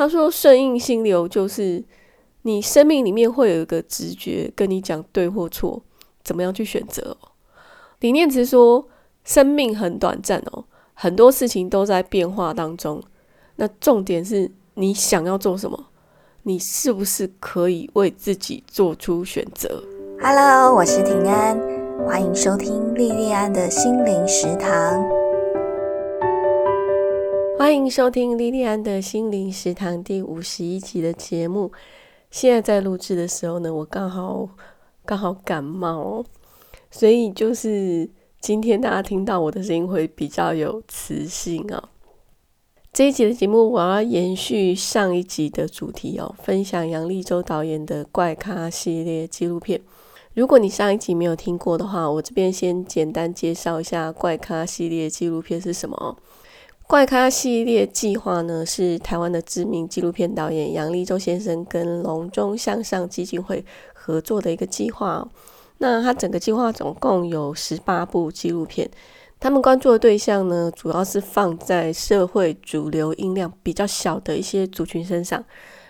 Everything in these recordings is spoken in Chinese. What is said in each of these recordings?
他说顺应心流就是你生命里面会有一个直觉跟你讲对或错，怎么样去选择。李念慈说生命很短暂哦，很多事情都在变化当中。那重点是你想要做什么，你是不是可以为自己做出选择？Hello，我是平安，欢迎收听莉莉安的心灵食堂。欢迎收听莉莉安的心灵食堂第五十一集的节目。现在在录制的时候呢，我刚好刚好感冒，所以就是今天大家听到我的声音会比较有磁性啊。这一集的节目我要延续上一集的主题哦，分享杨立洲导演的怪咖系列纪录片。如果你上一集没有听过的话，我这边先简单介绍一下怪咖系列纪录片是什么。哦怪咖系列计划呢，是台湾的知名纪录片导演杨立洲先生跟隆中向上基金会合作的一个计划。那他整个计划总共有十八部纪录片。他们关注的对象呢，主要是放在社会主流音量比较小的一些族群身上，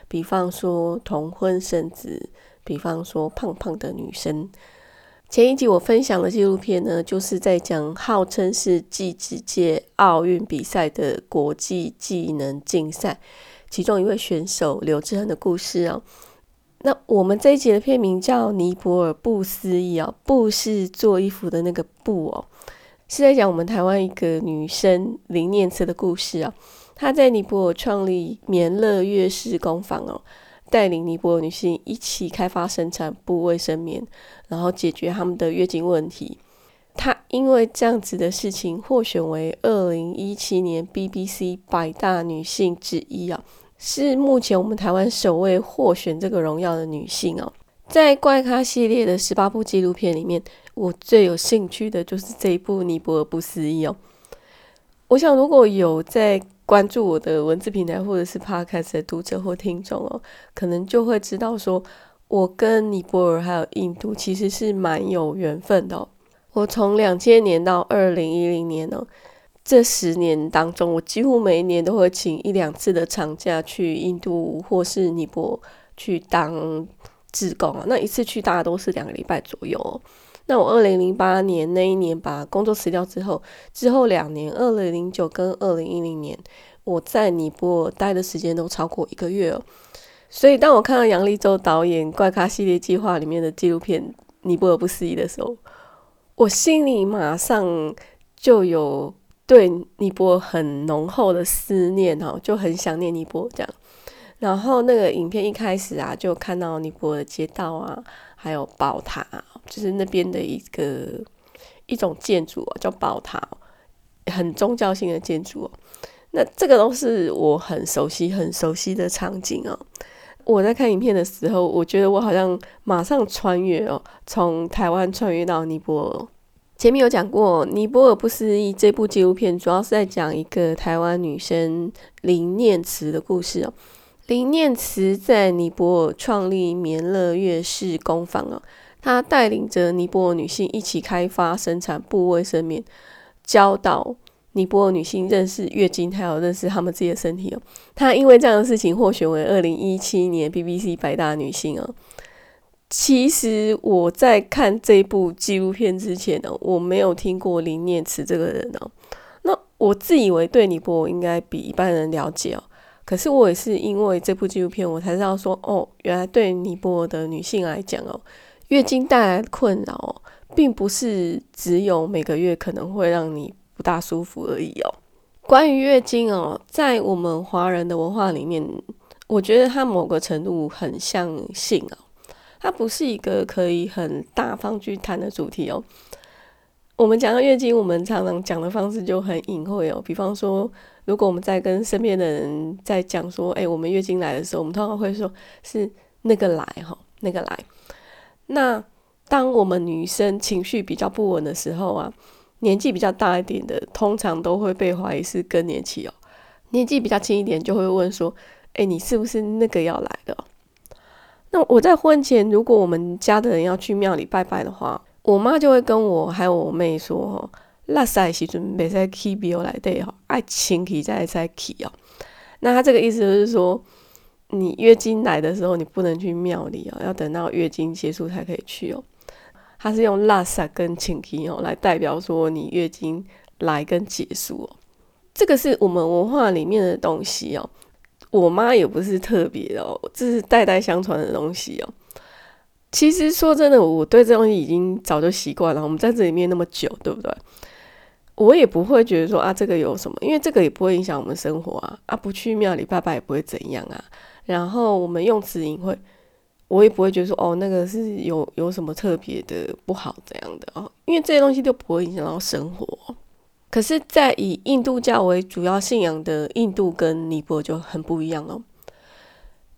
比方说同婚生子，比方说胖胖的女生。前一集我分享的纪录片呢，就是在讲号称是技职界奥运比赛的国际技能竞赛，其中一位选手刘志恒的故事哦。那我们这一集的片名叫《尼泊尔布思议》哦，布是做衣服的那个布哦。是在讲我们台湾一个女生林念慈的故事啊。她在尼泊尔创立棉乐月式工坊哦，带领尼泊尔女性一起开发生产布卫生棉，然后解决他们的月经问题。她因为这样子的事情获选为二零一七年 BBC 百大女性之一啊，是目前我们台湾首位获选这个荣耀的女性哦。在怪咖系列的十八部纪录片里面。我最有兴趣的就是这一部《尼泊尔不思议》哦。我想，如果有在关注我的文字平台或者是 Podcast 的读者或听众哦，可能就会知道说，我跟尼泊尔还有印度其实是蛮有缘分的。我从两千年到二零一零年哦，这十年当中，我几乎每一年都会请一两次的长假去印度或是尼泊去当志工啊。那一次去大概都是两个礼拜左右。哦那我二零零八年那一年把工作辞掉之后，之后两年，二零零九跟二零一零年，我在尼泊尔待的时间都超过一个月哦。所以当我看到杨立洲导演《怪咖系列计划》里面的纪录片《尼泊尔不思议》的时候，我心里马上就有对尼泊尔很浓厚的思念哦，就很想念尼泊尔这样。然后那个影片一开始啊，就看到尼泊尔的街道啊，还有宝塔。就是那边的一个一种建筑啊，叫宝塔，很宗教性的建筑哦。那这个都是我很熟悉、很熟悉的场景哦。我在看影片的时候，我觉得我好像马上穿越哦，从台湾穿越到尼泊尔。前面有讲过《尼泊尔不思议》这部纪录片，主要是在讲一个台湾女生林念慈的故事哦。林念慈在尼泊尔创立棉乐乐式工坊哦。他带领着尼泊尔女性一起开发生产布卫生棉，教导尼泊尔女性认识月经，还有认识她们自己的身体哦。他因为这样的事情获选为二零一七年 BBC 百大女性哦。其实我在看这部纪录片之前呢，我没有听过林念慈这个人哦。那我自以为对尼泊尔应该比一般人了解哦。可是我也是因为这部纪录片，我才知道说哦，原来对尼泊尔的女性来讲哦。月经带来的困扰，并不是只有每个月可能会让你不大舒服而已哦。关于月经哦，在我们华人的文化里面，我觉得它某个程度很像性哦，它不是一个可以很大方去谈的主题哦。我们讲到月经，我们常常讲的方式就很隐晦哦。比方说，如果我们在跟身边的人在讲说，哎，我们月经来的时候，我们通常会说是那个来哈，那个来。那当我们女生情绪比较不稳的时候啊，年纪比较大一点的，通常都会被怀疑是更年期哦。年纪比较轻一点，就会问说：“哎，你是不是那个要来的？”那我在婚前，如果我们家的人要去庙里拜拜的话，我妈就会跟我还有我妹说：“哦，那赛时阵使去庙来对哈，爱请起再再去哦。”那他这个意思就是说。你月经来的时候，你不能去庙里哦，要等到月经结束才可以去哦。它是用拉萨跟请基哦来代表说你月经来跟结束哦。这个是我们文化里面的东西哦。我妈也不是特别哦，这是代代相传的东西哦。其实说真的，我对这东西已经早就习惯了。我们在这里面那么久，对不对？我也不会觉得说啊，这个有什么，因为这个也不会影响我们生活啊。啊，不去庙里拜拜也不会怎样啊。然后我们用词隐晦，我也不会觉得说哦，那个是有有什么特别的不好这样的哦，因为这些东西都不会影响到生活。可是，在以印度教为主要信仰的印度跟尼泊尔就很不一样了。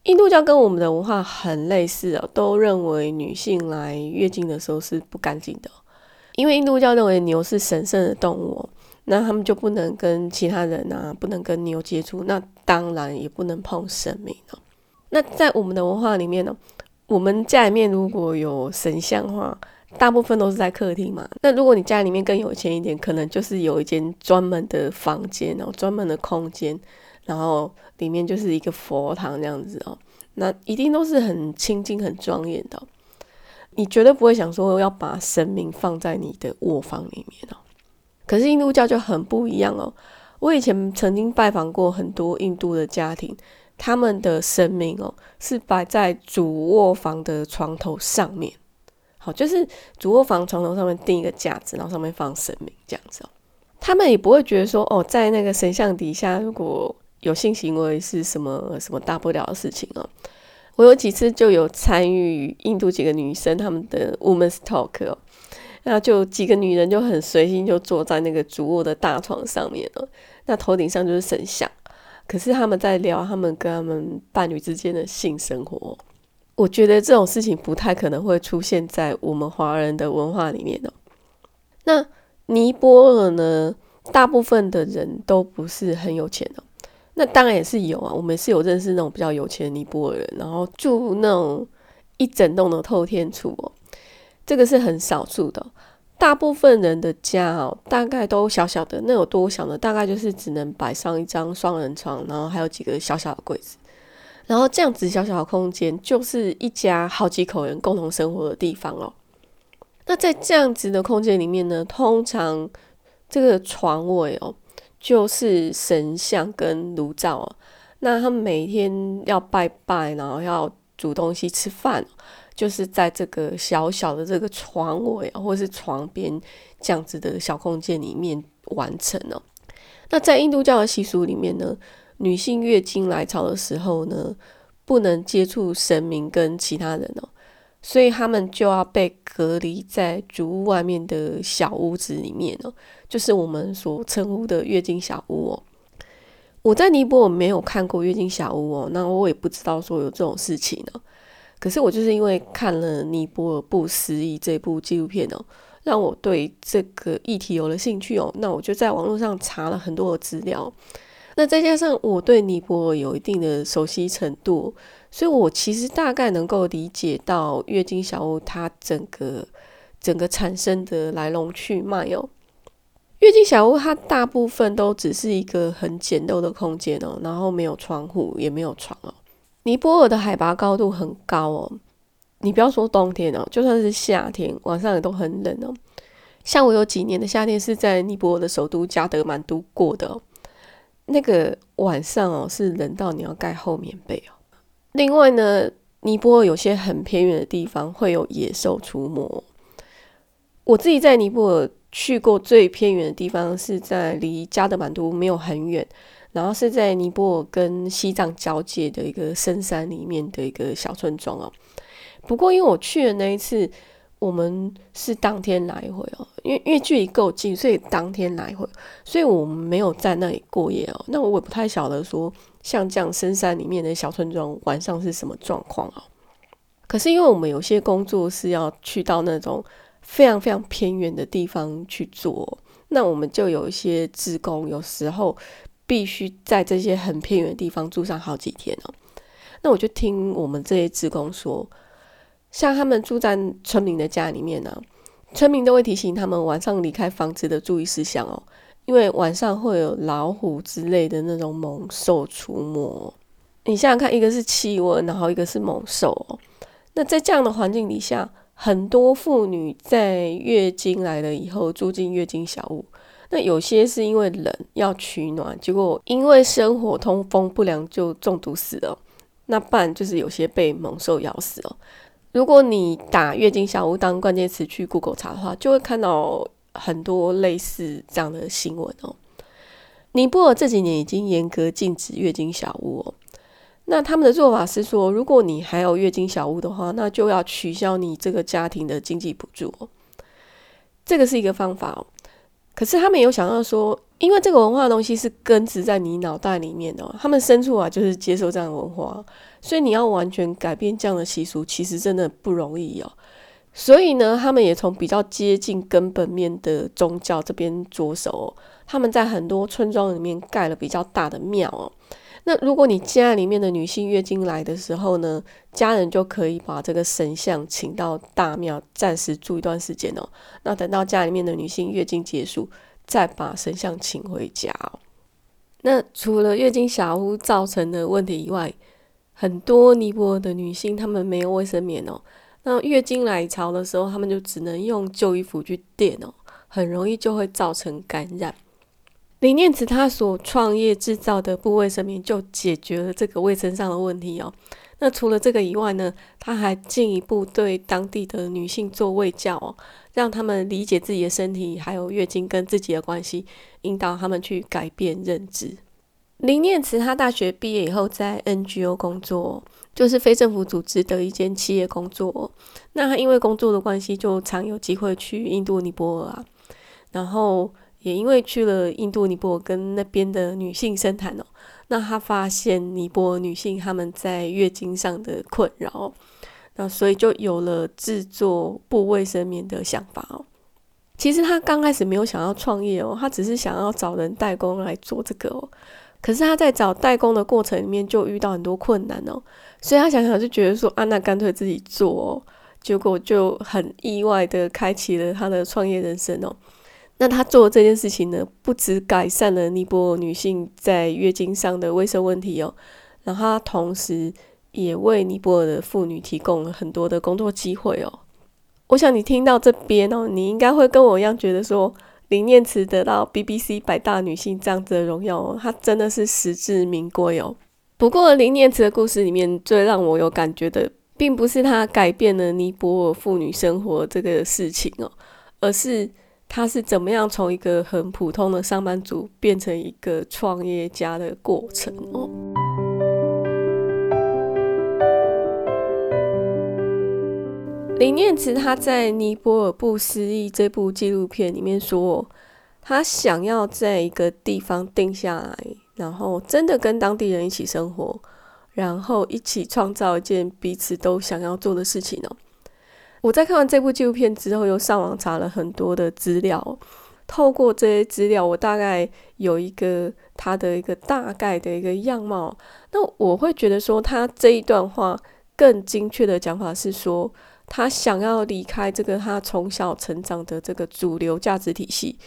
印度教跟我们的文化很类似哦，都认为女性来月经的时候是不干净的，因为印度教认为牛是神圣的动物，那他们就不能跟其他人啊，不能跟牛接触，那当然也不能碰神明哦。那在我们的文化里面呢，我们家里面如果有神像的话。大部分都是在客厅嘛。那如果你家里面更有钱一点，可能就是有一间专门的房间哦，专门的空间，然后里面就是一个佛堂这样子哦。那一定都是很清净、很庄严的。你绝对不会想说要把神明放在你的卧房里面哦。可是印度教就很不一样哦。我以前曾经拜访过很多印度的家庭，他们的神明哦是摆在主卧房的床头上面。好，就是主卧房床头上面钉一个架子，然后上面放神明这样子哦。他们也不会觉得说，哦，在那个神像底下如果有性行为是什么什么大不了的事情哦。我有几次就有参与印度几个女生他们的 women's talk 哦，那就几个女人就很随心就坐在那个主卧的大床上面了，那头顶上就是神像，可是他们在聊他们跟他们伴侣之间的性生活。我觉得这种事情不太可能会出现在我们华人的文化里面哦。那尼泊尔呢？大部分的人都不是很有钱的。那当然也是有啊，我们是有认识那种比较有钱的尼泊尔人，然后住那种一整栋的透天厝哦。这个是很少数的，大部分人的家哦，大概都小小的。那有多小呢？大概就是只能摆上一张双人床，然后还有几个小小的柜子。然后这样子小小的空间，就是一家好几口人共同生活的地方哦。那在这样子的空间里面呢，通常这个床尾哦，就是神像跟炉灶哦。那他们每天要拜拜，然后要煮东西吃饭，就是在这个小小的这个床尾或是床边这样子的小空间里面完成哦。那在印度教的习俗里面呢？女性月经来潮的时候呢，不能接触神明跟其他人哦，所以他们就要被隔离在主屋外面的小屋子里面哦，就是我们所称呼的月经小屋哦。我在尼泊尔没有看过月经小屋哦，那我也不知道说有这种事情呢。可是我就是因为看了《尼泊尔不思议》这部纪录片哦，让我对这个议题有了兴趣哦，那我就在网络上查了很多的资料。那再加上我对尼泊尔有一定的熟悉程度，所以我其实大概能够理解到月经小屋它整个整个产生的来龙去脉哦。月经小屋它大部分都只是一个很简陋的空间哦，然后没有窗户也没有床哦。尼泊尔的海拔高度很高哦，你不要说冬天哦，就算是夏天晚上也都很冷哦。像我有几年的夏天是在尼泊尔的首都加德满都过的。那个晚上哦，是冷到你要盖厚棉被哦。另外呢，尼泊尔有些很偏远的地方会有野兽出没。我自己在尼泊尔去过最偏远的地方，是在离加德满都没有很远，然后是在尼泊尔跟西藏交界的一个深山里面的一个小村庄哦。不过因为我去的那一次。我们是当天来回哦，因为因为距离够近，所以当天来回，所以我们没有在那里过夜哦。那我也不太晓得说，像这样深山里面的小村庄晚上是什么状况哦。可是因为我们有些工作是要去到那种非常非常偏远的地方去做，那我们就有一些职工，有时候必须在这些很偏远的地方住上好几天哦。那我就听我们这些职工说。像他们住在村民的家里面呢，村民都会提醒他们晚上离开房子的注意事项哦，因为晚上会有老虎之类的那种猛兽出没。你想想看，一个是气温，然后一个是猛兽哦。那在这样的环境底下，很多妇女在月经来了以后住进月经小屋。那有些是因为冷要取暖，结果因为生活通风不良就中毒死了。那不然就是有些被猛兽咬死了。如果你打月经小屋当关键词去 Google 查的话，就会看到很多类似这样的新闻哦。尼泊尔这几年已经严格禁止月经小屋哦。那他们的做法是说，如果你还有月经小屋的话，那就要取消你这个家庭的经济补助哦。这个是一个方法哦。可是他们有想到说，因为这个文化的东西是根植在你脑袋里面的，他们深处啊就是接受这样的文化，所以你要完全改变这样的习俗，其实真的不容易哦。所以呢，他们也从比较接近根本面的宗教这边着手，他们在很多村庄里面盖了比较大的庙哦。那如果你家里面的女性月经来的时候呢，家人就可以把这个神像请到大庙暂时住一段时间哦。那等到家里面的女性月经结束，再把神像请回家哦。那除了月经小屋造成的问题以外，很多尼泊尔的女性她们没有卫生棉哦。那月经来潮的时候，她们就只能用旧衣服去垫哦，很容易就会造成感染。林念慈他所创业制造的布卫生棉就解决了这个卫生上的问题哦。那除了这个以外呢，他还进一步对当地的女性做卫教哦，让他们理解自己的身体还有月经跟自己的关系，引导他们去改变认知。林念慈他大学毕业以后在 NGO 工作，就是非政府组织的一间企业工作。那他因为工作的关系，就常有机会去印度尼泊尔啊，然后。也因为去了印度尼泊尔跟那边的女性深谈哦，那他发现尼泊尔女性她们在月经上的困扰，那所以就有了制作布卫生棉的想法哦。其实他刚开始没有想要创业哦，他只是想要找人代工来做这个哦。可是他在找代工的过程里面就遇到很多困难哦，所以他想想就觉得说啊，那干脆自己做哦。结果就很意外的开启了他的创业人生哦。那他做这件事情呢，不止改善了尼泊尔女性在月经上的卫生问题哦，然后他同时也为尼泊尔的妇女提供了很多的工作机会哦。我想你听到这边哦，你应该会跟我一样觉得说，林念慈得到 BBC 百大女性这样子的荣耀哦，她真的是实至名归哦。不过林念慈的故事里面最让我有感觉的，并不是她改变了尼泊尔妇女生活这个事情哦，而是。他是怎么样从一个很普通的上班族变成一个创业家的过程哦？林念慈他在《尼泊尔不思议》这部纪录片里面说，他想要在一个地方定下来，然后真的跟当地人一起生活，然后一起创造一件彼此都想要做的事情哦。我在看完这部纪录片之后，又上网查了很多的资料。透过这些资料，我大概有一个他的一个大概的一个样貌。那我会觉得说，他这一段话更精确的讲法是说，他想要离开这个他从小成长的这个主流价值体系，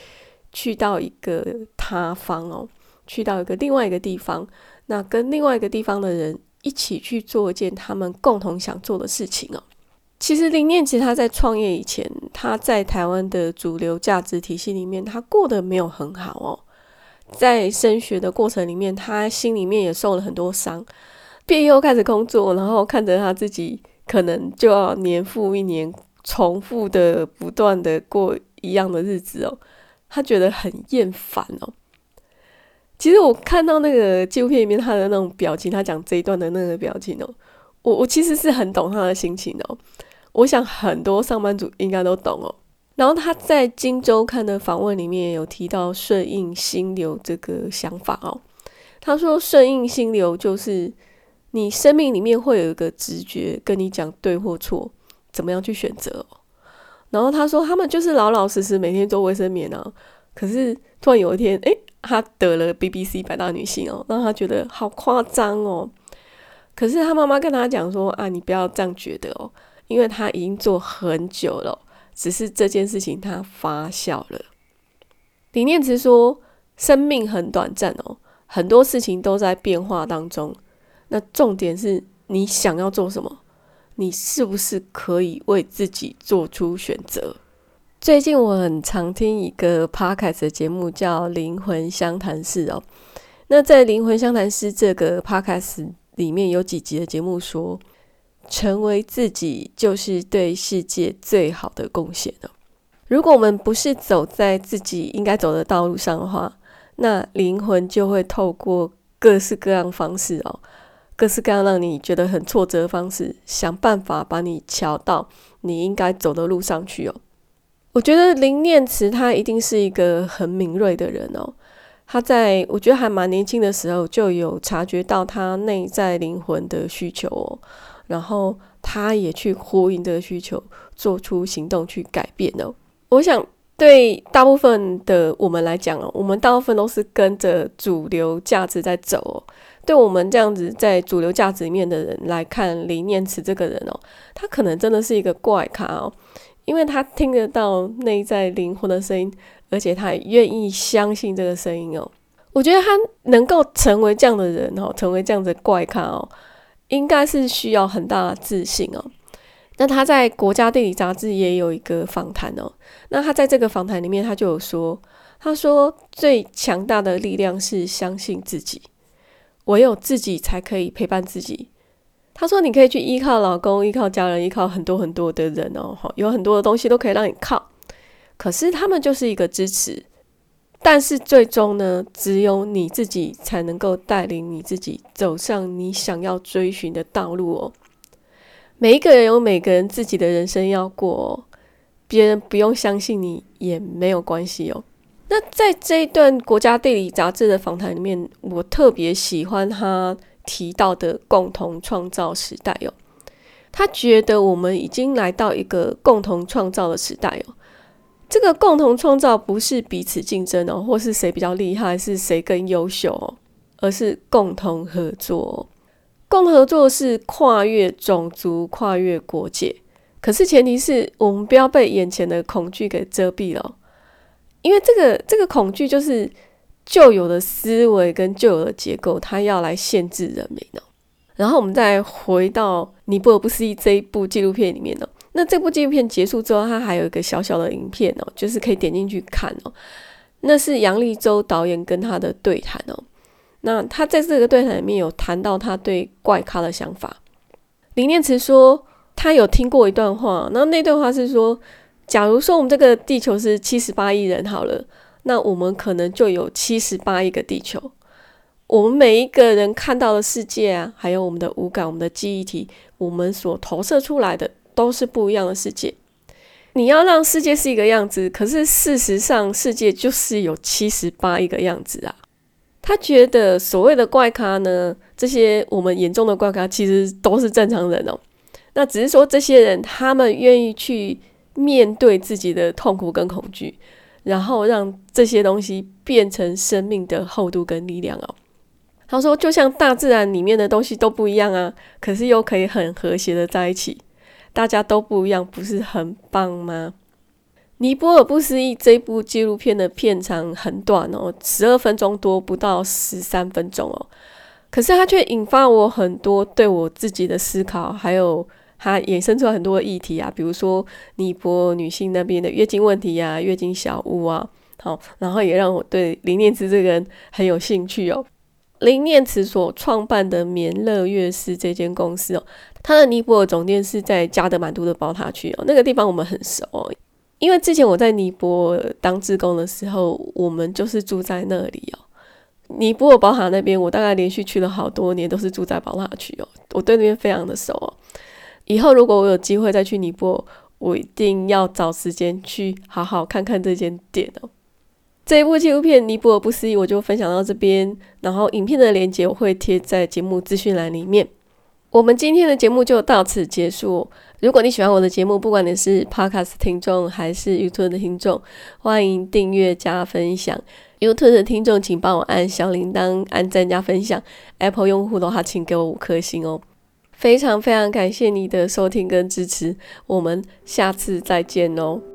去到一个他方哦，去到一个另外一个地方，那跟另外一个地方的人一起去做一件他们共同想做的事情哦。其实林念其实他在创业以前，他在台湾的主流价值体系里面，他过得没有很好哦。在升学的过程里面，他心里面也受了很多伤。毕业后开始工作，然后看着他自己可能就要年复一年重复的、不断的过一样的日子哦，他觉得很厌烦哦。其实我看到那个纪录片里面他的那种表情，他讲这一段的那个表情哦。我我其实是很懂他的心情哦，我想很多上班族应该都懂哦。然后他在《金周刊》的访问里面有提到顺应心流这个想法哦。他说顺应心流就是你生命里面会有一个直觉跟你讲对或错，怎么样去选择。然后他说他们就是老老实实每天做卫生棉啊，可是突然有一天，诶，他得了 BBC 百大女性哦，让他觉得好夸张哦。可是他妈妈跟他讲说：“啊，你不要这样觉得哦，因为他已经做很久了，只是这件事情他发酵了。”李念慈说：“生命很短暂哦，很多事情都在变化当中。那重点是你想要做什么，你是不是可以为自己做出选择？最近我很常听一个 podcast 的节目，叫《灵魂相谈室》哦。那在《灵魂相谈室》这个 podcast 里面有几集的节目说，成为自己就是对世界最好的贡献了。如果我们不是走在自己应该走的道路上的话，那灵魂就会透过各式各样方式哦，各式各样让你觉得很挫折的方式，想办法把你调到你应该走的路上去哦。我觉得林念慈他一定是一个很敏锐的人哦。他在我觉得还蛮年轻的时候就有察觉到他内在灵魂的需求哦，然后他也去呼应这个需求，做出行动去改变哦。我想对大部分的我们来讲哦，我们大部分都是跟着主流价值在走哦。对我们这样子在主流价值里面的人来看，李念慈这个人哦，他可能真的是一个怪咖哦。因为他听得到内在灵魂的声音，而且他也愿意相信这个声音哦。我觉得他能够成为这样的人哦，成为这样的怪咖哦，应该是需要很大的自信哦。那他在《国家地理》杂志也有一个访谈哦。那他在这个访谈里面，他就有说，他说最强大的力量是相信自己，唯有自己才可以陪伴自己。他说：“你可以去依靠老公，依靠家人，依靠很多很多的人哦，有很多的东西都可以让你靠。可是他们就是一个支持，但是最终呢，只有你自己才能够带领你自己走上你想要追寻的道路哦。每一个人有每个人自己的人生要过，哦，别人不用相信你也没有关系哦。那在这一段《国家地理》杂志的访谈里面，我特别喜欢他。”提到的共同创造时代哦，他觉得我们已经来到一个共同创造的时代哦。这个共同创造不是彼此竞争哦，或是谁比较厉害，是谁更优秀哦，而是共同合作。共同合作是跨越种族、跨越国界，可是前提是我们不要被眼前的恐惧给遮蔽了，因为这个这个恐惧就是。旧有的思维跟旧有的结构，它要来限制人民哦。然后我们再回到《尼泊尔不思议》这一部纪录片里面哦。那这部纪录片结束之后，它还有一个小小的影片哦，就是可以点进去看哦。那是杨立洲导演跟他的对谈哦。那他在这个对谈里面有谈到他对怪咖的想法。林念慈说，他有听过一段话，那那段话是说，假如说我们这个地球是七十八亿人好了。那我们可能就有七十八亿个地球，我们每一个人看到的世界啊，还有我们的五感、我们的记忆体，我们所投射出来的都是不一样的世界。你要让世界是一个样子，可是事实上世界就是有七十八一个样子啊。他觉得所谓的怪咖呢，这些我们眼中的怪咖其实都是正常人哦。那只是说这些人他们愿意去面对自己的痛苦跟恐惧。然后让这些东西变成生命的厚度跟力量哦。他说，就像大自然里面的东西都不一样啊，可是又可以很和谐的在一起，大家都不一样，不是很棒吗？尼泊尔不思议这部纪录片的片长很短哦，十二分钟多，不到十三分钟哦，可是它却引发我很多对我自己的思考，还有。它衍生出来很多议题啊，比如说尼泊尔女性那边的月经问题啊，月经小屋啊，好，然后也让我对林念慈这个人很有兴趣哦。林念慈所创办的棉乐乐士这间公司哦，它的尼泊尔总店是在加德满都的宝塔区哦，那个地方我们很熟哦，因为之前我在尼泊尔当志工的时候，我们就是住在那里哦。尼泊尔宝塔那边，我大概连续去了好多年，都是住在宝塔区哦，我对那边非常的熟哦。以后如果我有机会再去尼泊尔，我一定要找时间去好好看看这间店哦。这一部纪录片《尼泊尔不思议》，我就分享到这边，然后影片的链接我会贴在节目资讯栏里面。我们今天的节目就到此结束。如果你喜欢我的节目，不管你是 Podcast 听众还是 YouTube 的听众，欢迎订阅加分享。YouTube 的听众请帮我按小铃铛、按赞加分享。Apple 用户的话，请给我五颗星哦。非常非常感谢你的收听跟支持，我们下次再见哦。